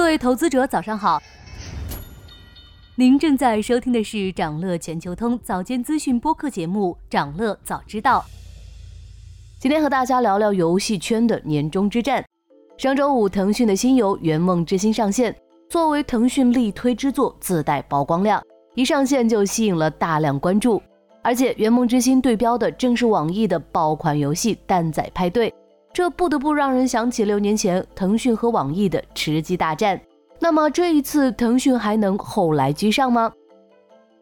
各位投资者，早上好。您正在收听的是长乐全球通早间资讯播客节目《长乐早知道》。今天和大家聊聊游戏圈的年终之战。上周五，腾讯的新游《圆梦之星》上线，作为腾讯力推之作，自带曝光量，一上线就吸引了大量关注。而且，《圆梦之星》对标的正是网易的爆款游戏《蛋仔派对》。这不得不让人想起六年前腾讯和网易的吃鸡大战。那么这一次腾讯还能后来居上吗？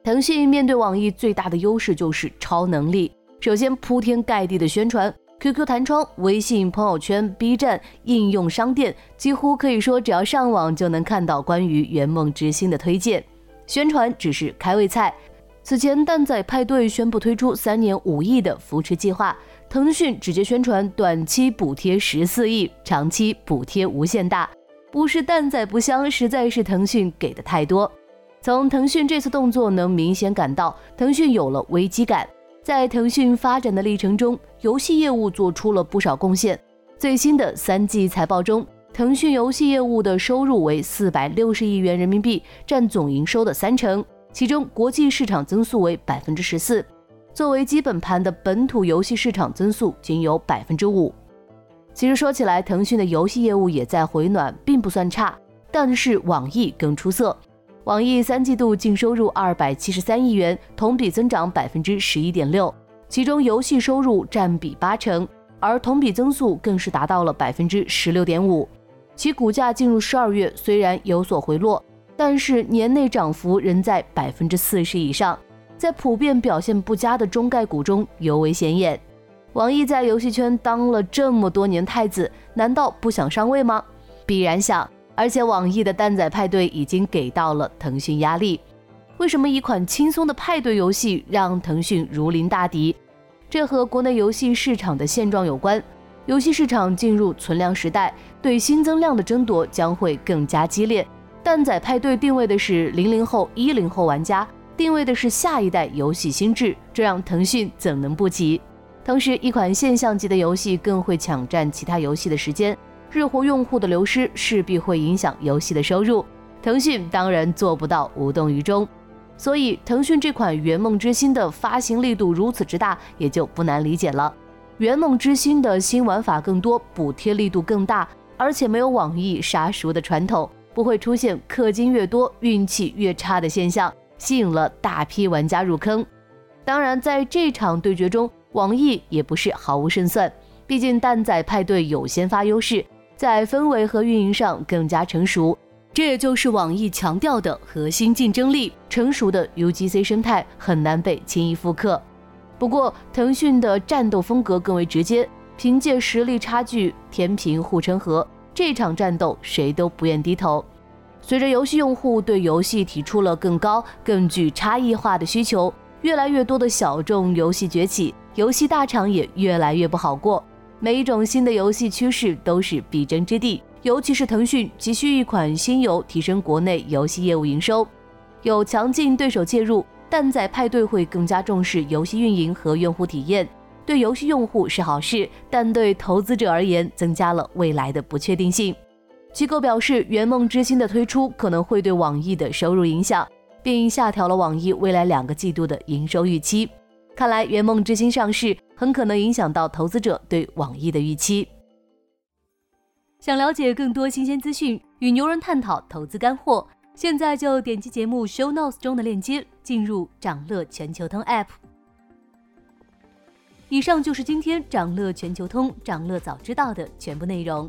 腾讯面对网易最大的优势就是超能力。首先铺天盖地的宣传，QQ 弹窗、微信朋友圈、B 站应用商店，几乎可以说只要上网就能看到关于圆梦之星的推荐。宣传只是开胃菜。此前蛋仔派对宣布推出三年五亿的扶持计划。腾讯直接宣传短期补贴十四亿，长期补贴无限大，不是蛋仔不香，实在是腾讯给的太多。从腾讯这次动作能明显感到，腾讯有了危机感。在腾讯发展的历程中，游戏业务做出了不少贡献。最新的三季财报中，腾讯游戏业务的收入为四百六十亿元人民币，占总营收的三成，其中国际市场增速为百分之十四。作为基本盘的本土游戏市场增速仅有百分之五。其实说起来，腾讯的游戏业务也在回暖，并不算差。但是网易更出色，网易三季度净收入二百七十三亿元，同比增长百分之十一点六，其中游戏收入占比八成，而同比增速更是达到了百分之十六点五。其股价进入十二月虽然有所回落，但是年内涨幅仍在百分之四十以上。在普遍表现不佳的中概股中尤为显眼。网易在游戏圈当了这么多年太子，难道不想上位吗？必然想。而且网易的蛋仔派对已经给到了腾讯压力。为什么一款轻松的派对游戏让腾讯如临大敌？这和国内游戏市场的现状有关。游戏市场进入存量时代，对新增量的争夺将会更加激烈。蛋仔派对定位的是零零后、一零后玩家。定位的是下一代游戏心智，这让腾讯怎能不急？同时，一款现象级的游戏更会抢占其他游戏的时间，日活用户的流失势必会影响游戏的收入。腾讯当然做不到无动于衷，所以腾讯这款《圆梦之星》的发行力度如此之大，也就不难理解了。《圆梦之星》的新玩法更多，补贴力度更大，而且没有网易杀熟的传统，不会出现氪金越多运气越差的现象。吸引了大批玩家入坑。当然，在这场对决中，网易也不是毫无胜算。毕竟蛋仔派对有先发优势，在氛围和运营上更加成熟，这也就是网易强调的核心竞争力。成熟的 UGC 生态很难被轻易复刻。不过，腾讯的战斗风格更为直接，凭借实力差距填平护城河，这场战斗谁都不愿低头。随着游戏用户对游戏提出了更高、更具差异化的需求，越来越多的小众游戏崛起，游戏大厂也越来越不好过。每一种新的游戏趋势都是必争之地，尤其是腾讯急需一款新游提升国内游戏业务营收。有强劲对手介入，蛋仔派对会更加重视游戏运营和用户体验，对游戏用户是好事，但对投资者而言，增加了未来的不确定性。机构表示，《圆梦之星》的推出可能会对网易的收入影响，并下调了网易未来两个季度的营收预期。看来，《圆梦之星》上市很可能影响到投资者对网易的预期。想了解更多新鲜资讯，与牛人探讨投资干货，现在就点击节目 show notes 中的链接，进入掌乐全球通 app。以上就是今天掌乐全球通掌乐早知道的全部内容。